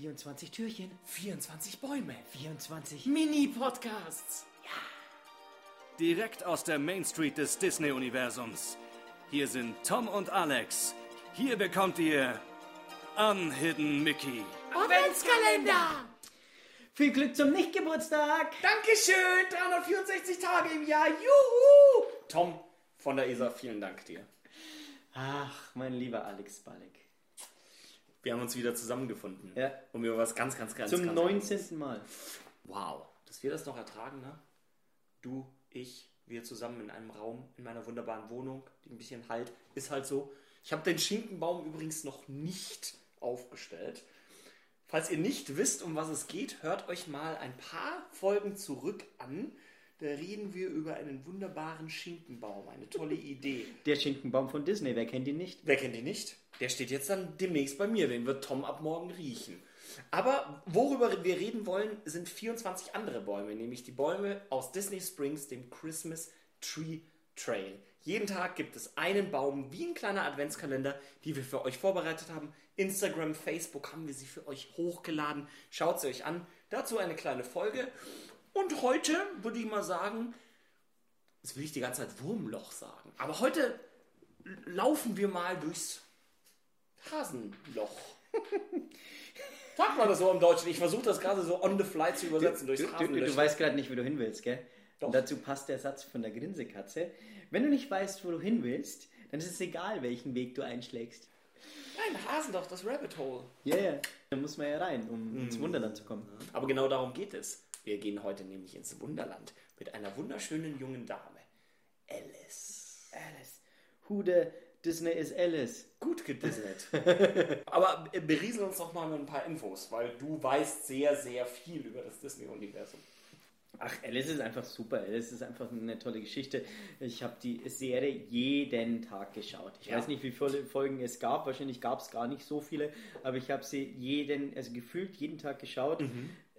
24 Türchen, 24 Bäume. 24 Mini-Podcasts. Direkt aus der Main Street des Disney-Universums. Hier sind Tom und Alex. Hier bekommt ihr Unhidden Mickey. Adventskalender. Viel Glück zum Nichtgeburtstag! Dankeschön. 364 Tage im Jahr. Juhu. Tom von der ESA, vielen Dank dir. Ach, mein lieber Alex Balek. Wir haben uns wieder zusammengefunden. Ja. Um über was ganz, ganz, ganz, Zum ganz 19. Mal. Wow, dass wir das noch ertragen, ne? Du, ich, wir zusammen in einem Raum, in meiner wunderbaren Wohnung, die ein bisschen halt, ist halt so. Ich habe den Schinkenbaum übrigens noch nicht aufgestellt. Falls ihr nicht wisst, um was es geht, hört euch mal ein paar Folgen zurück an. Da reden wir über einen wunderbaren Schinkenbaum. Eine tolle Idee. Der Schinkenbaum von Disney, wer kennt ihn nicht? Wer kennt ihn nicht? Der steht jetzt dann demnächst bei mir. Den wird Tom ab morgen riechen. Aber worüber wir reden wollen, sind 24 andere Bäume, nämlich die Bäume aus Disney Springs, dem Christmas Tree Trail. Jeden Tag gibt es einen Baum, wie ein kleiner Adventskalender, die wir für euch vorbereitet haben. Instagram, Facebook haben wir sie für euch hochgeladen. Schaut sie euch an. Dazu eine kleine Folge. Und heute würde ich mal sagen, jetzt will ich die ganze Zeit Wurmloch sagen, aber heute laufen wir mal durchs Hasenloch. Sagt man das so im Deutschen? Ich versuche das gerade so on the fly zu übersetzen Du, durchs du, du, du Hasenloch. weißt gerade nicht, wo du hin willst, gell? Doch. Und dazu passt der Satz von der Grinsekatze. Wenn du nicht weißt, wo du hin willst, dann ist es egal, welchen Weg du einschlägst. Nein, Hasenloch, das Rabbit Hole. Ja, yeah. Da muss man ja rein, um ins Wunderland zu kommen. Aber genau darum geht es. Wir gehen heute nämlich ins Wunderland mit einer wunderschönen jungen Dame. Alice. Alice. Who the Disney is Alice? Gut gedisnet. Aber äh, beriesel uns doch mal mit ein paar Infos, weil du weißt sehr, sehr viel über das Disney-Universum. Ach, Alice ist einfach super. Alice ist einfach eine tolle Geschichte. Ich habe die Serie jeden Tag geschaut. Ich Ja. weiß nicht, wie viele Folgen es gab. Wahrscheinlich gab es gar nicht so viele. Aber ich habe sie jeden, also gefühlt jeden Tag geschaut.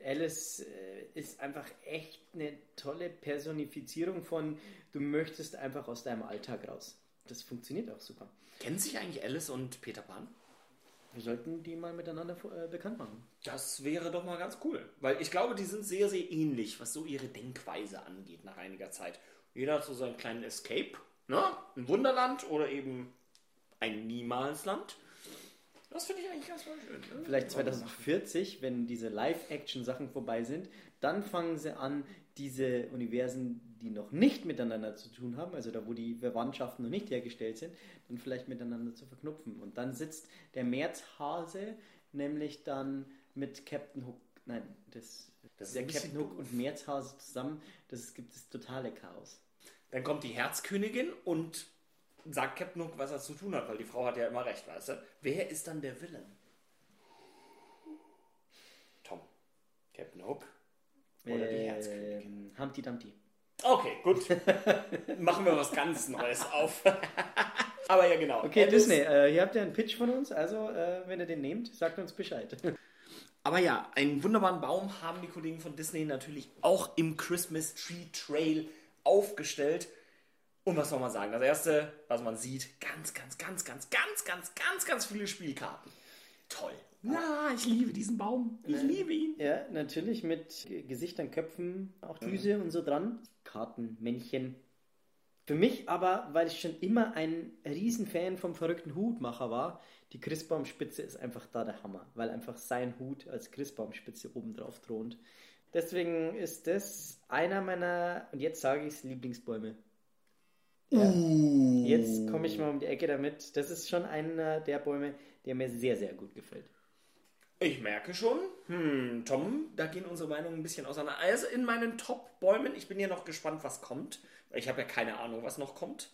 Alice äh, ist einfach echt eine tolle Personifizierung von, du möchtest einfach aus deinem Alltag raus. Das funktioniert auch super. Kennen sich eigentlich Alice und Peter Pan? Wir sollten die mal miteinander äh, bekannt machen. Das wäre doch mal ganz cool. Weil ich glaube, die sind sehr, sehr ähnlich, was so ihre Denkweise angeht nach einiger Zeit. Jeder hat so seinen kleinen Escape. Ne? Ein Wunderland oder eben ein Niemalsland. Das finde ich eigentlich ganz voll schön. Ne? Vielleicht 2040, wenn diese Live-Action-Sachen vorbei sind, dann fangen sie an, diese Universen, die noch nicht miteinander zu tun haben, also da, wo die Verwandtschaften noch nicht hergestellt sind, dann vielleicht miteinander zu verknüpfen. Und dann sitzt der Märzhase nämlich dann mit Captain Hook, nein, das, Das ist der Captain Hook und Märzhase zusammen, das gibt das totale Chaos. Dann kommt die Herzkönigin und sagt Captain Hook, was er zu tun hat, weil die Frau hat ja immer recht, weißt du? Wer ist dann der Villain? Tom. Captain Hook oder die Herzkönigin? Ähm, Humpty Dumpty. Okay, gut. Machen wir was ganz Neues auf. Aber ja, genau. Okay, Alice- Disney, äh, hier habt ihr einen Pitch von uns, also äh, wenn ihr den nehmt, sagt uns Bescheid. Aber ja, einen wunderbaren Baum haben die Kollegen von Disney natürlich auch im Christmas Tree Trail aufgestellt. Und was soll man sagen? Das erste, was man sieht, ganz, ganz, ganz, ganz, ganz, ganz, ganz, ganz viele Spielkarten. Toll. Ja, ich liebe diesen Baum. Ich liebe ihn. Ja, natürlich mit Gesichtern, Köpfen, auch Düse und so dran. Karten, Männchen. Für mich aber, weil ich schon immer ein Riesenfan vom verrückten Hutmacher war, die Christbaumspitze ist einfach da der Hammer, weil einfach sein Hut als Christbaumspitze oben drauf thront. Deswegen ist das einer meiner, und jetzt sage ich es, Lieblingsbäume. Ja. Jetzt komme ich mal um die Ecke damit. Das ist schon einer der Bäume, der mir sehr, sehr gut gefällt. Ich merke schon, hm, Tom, da gehen unsere Meinungen ein bisschen auseinander. Also in meinen Top-Bäumen, ich bin ja noch gespannt, was kommt. Ich habe ja keine Ahnung, was noch kommt.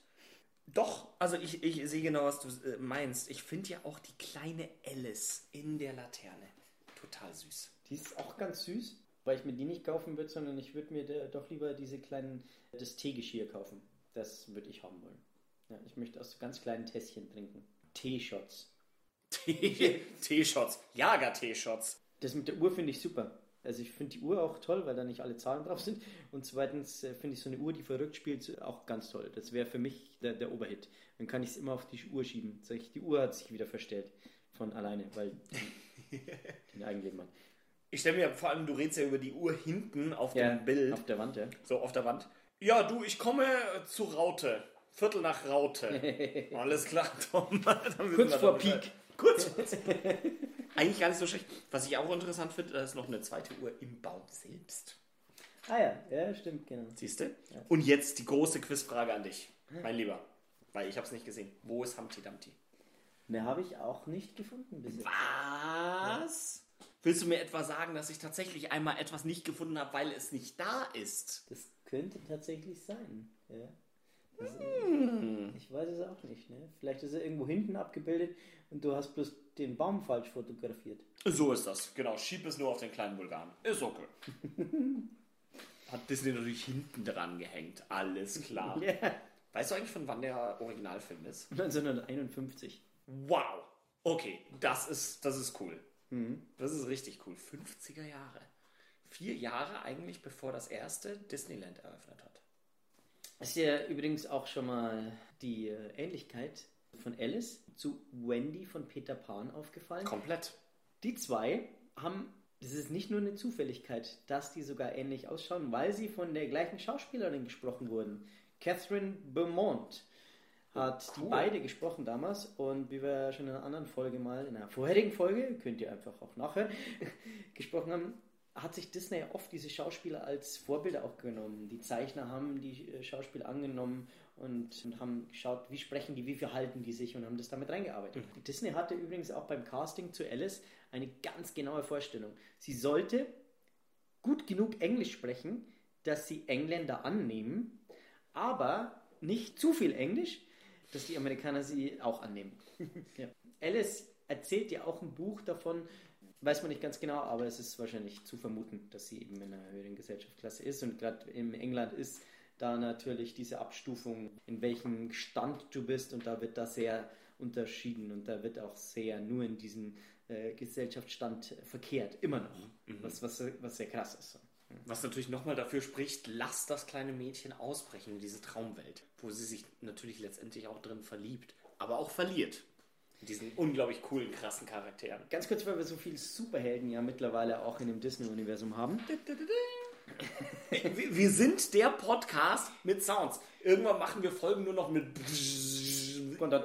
Doch, also ich, ich sehe genau, was du äh, meinst. Ich finde ja auch die kleine Alice in der Laterne total süß. Die ist auch ganz süß, weil ich mir die nicht kaufen würde, sondern ich würde mir doch lieber diese kleinen, das Teegeschirr kaufen. Das würde ich haben wollen. Ja, ich möchte aus ganz kleinen Tässchen trinken. Teeshots. Tee- Teeshots, Jager-Teeshots. Das mit der Uhr finde ich super. Also ich finde die Uhr auch toll, weil da nicht alle Zahlen drauf sind. Und zweitens äh, finde ich so eine Uhr, die verrückt spielt, auch ganz toll. Das wäre für mich der, der Oberhit. Dann kann ich es immer auf die Uhr schieben. Sag ich, die Uhr hat sich wieder verstellt. Von alleine, weil in Eigenleben an. Ich stelle mir vor allem, du redest ja über die Uhr hinten auf Ja, dem Bild. Auf der Wand, ja. So auf der Wand. Ja, du, ich komme zu Raute. Viertel nach Raute. Alles klar, Tom. Kurz vor. Peak. Kurz. Eigentlich gar nicht so schlecht. Was ich auch interessant finde, da ist noch eine zweite Uhr im Baum selbst. Ah ja, ja, stimmt, genau. Siehst du? Und jetzt die große Quizfrage an dich, mein Lieber. Weil ich habe es nicht gesehen. Wo ist Humpty Dumpty? Ne, habe ich auch nicht gefunden bisher. Was? Willst du mir etwa sagen, dass ich tatsächlich einmal etwas nicht gefunden habe, weil es nicht da ist? Das könnte tatsächlich sein. Ja. Hm. Ich weiß es auch nicht. Ne? Vielleicht ist er irgendwo hinten abgebildet und du hast bloß den Baum falsch fotografiert. So ist das. Genau. Schieb es nur auf den kleinen Vulkan. Ist okay. Hat Disney natürlich hinten dran gehängt. Alles klar. Ja. Weißt du eigentlich, von wann der Originalfilm ist? 1951. Wow. Okay, das ist, das ist cool. Das ist richtig cool. 50er Jahre. Vier Jahre eigentlich, bevor das erste Disneyland eröffnet hat. Ist dir übrigens auch schon mal die äh, Ähnlichkeit von Alice zu Wendy von Peter Pan aufgefallen? Komplett. Die zwei haben, das ist nicht nur eine Zufälligkeit, dass die sogar ähnlich ausschauen, weil sie von der gleichen Schauspielerin gesprochen wurden. Catherine Beaumont hat die cool. beide gesprochen damals und wie wir schon in einer anderen Folge mal, in einer vorherigen Folge, könnt ihr einfach auch nachhören, gesprochen haben, hat sich Disney oft diese Schauspieler als Vorbilder auch genommen. Die Zeichner haben die äh, Schauspieler angenommen und, und haben geschaut, wie sprechen die, wie verhalten die sich und haben das damit reingearbeitet. Disney hatte übrigens auch beim Casting zu Alice eine ganz genaue Vorstellung. Sie sollte gut genug Englisch sprechen, dass sie Engländer annehmen, aber nicht zu viel Englisch, dass die Amerikaner sie auch annehmen. ja. Alice erzählt ja auch ein Buch davon, weiß man nicht ganz genau, aber es ist wahrscheinlich zu vermuten, dass sie eben in einer höheren Gesellschaftsklasse ist. Und gerade in England ist da natürlich diese Abstufung, in welchem Stand du bist, und da wird da sehr unterschieden und da wird auch sehr nur in diesen äh, Gesellschaftsstand verkehrt, immer noch, was, was, was sehr krass ist. Was natürlich nochmal dafür spricht, lass das kleine Mädchen ausbrechen in diese Traumwelt, wo sie sich natürlich letztendlich auch drin verliebt, aber auch verliert. Diesen unglaublich coolen, krassen Charakteren. Ganz kurz, weil wir so viele Superhelden ja mittlerweile auch in dem Disney-Universum haben. Wir sind der Podcast mit Sounds. Irgendwann machen wir Folgen nur noch mit. Und dann.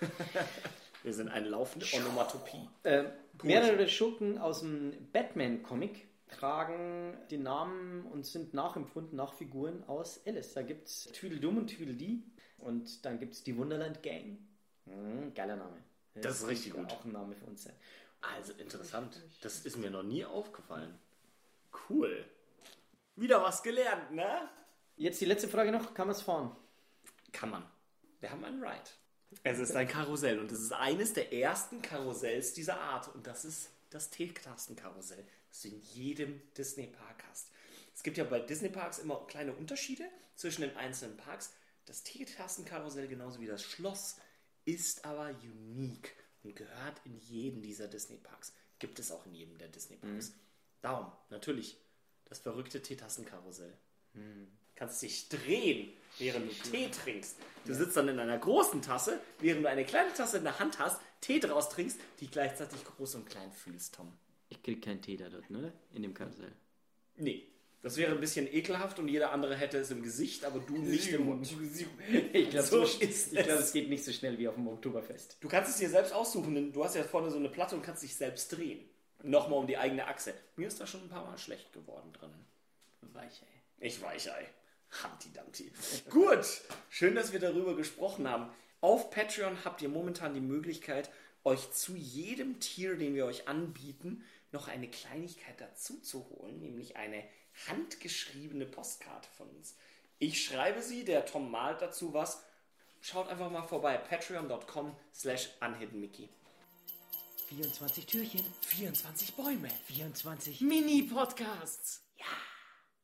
Wir sind eine laufende Onomatopie. Äh, mehrere Schurken aus dem Batman-Comic tragen den Namen und sind nachempfunden nach Figuren aus Alice. Da gibt es Tweedledum und Tweedledee und dann gibt es die Wunderland Gang. Mhm, geiler Name. Das ist richtig gut. Auch ein Name für uns sein. Also interessant. Das ist mir noch nie aufgefallen. Cool. Wieder was gelernt, ne? Jetzt die letzte Frage noch: Kann man es fahren? Kann man. Wir haben einen Ride. Es ist ein Karussell und es ist eines der ersten Karussells dieser Art. Und das ist das T-Klassen-Karussell, das du in jedem Disney-Park hast. Es gibt ja bei Disney-Parks immer kleine Unterschiede zwischen den einzelnen Parks. Das T-Klassen-Karussell, genauso wie das Schloss, ist aber unique und gehört in jeden dieser Disney-Parks. Gibt es auch in jedem der Disney-Parks. Darum, natürlich, das verrückte Teetassen-Karussell. Kannst dich drehen, während du Tee trinkst. Du sitzt dann in einer großen Tasse, während du eine kleine Tasse in der Hand hast, Tee draus trinkst, die gleichzeitig groß und klein fühlst, Tom. Ich krieg keinen Tee da dort, ne? In dem Karussell. Nee, das wäre ein bisschen ekelhaft und jeder andere hätte es im Gesicht, aber du nicht im Mund. Ich glaube, So glaub, es. es geht nicht so schnell wie auf dem Oktoberfest. Du kannst es dir selbst aussuchen, denn du hast ja vorne so eine Platte und kannst dich selbst drehen. Nochmal um die eigene Achse. Mir ist da schon ein paar Mal schlecht geworden drin. Weich, ey. Ich Weichei. Humpty Dumpty. Gut, schön, dass wir darüber gesprochen haben. Auf Patreon habt ihr momentan die Möglichkeit, euch zu jedem Tier, den wir euch anbieten, noch eine Kleinigkeit dazu zu holen, nämlich eine handgeschriebene Postkarte von uns. Ich schreibe sie, der Tom malt dazu was. Schaut einfach mal vorbei, patreon.com slash unhiddenmickey. 24 Türchen, 24 Bäume, 24 Mini-Podcasts.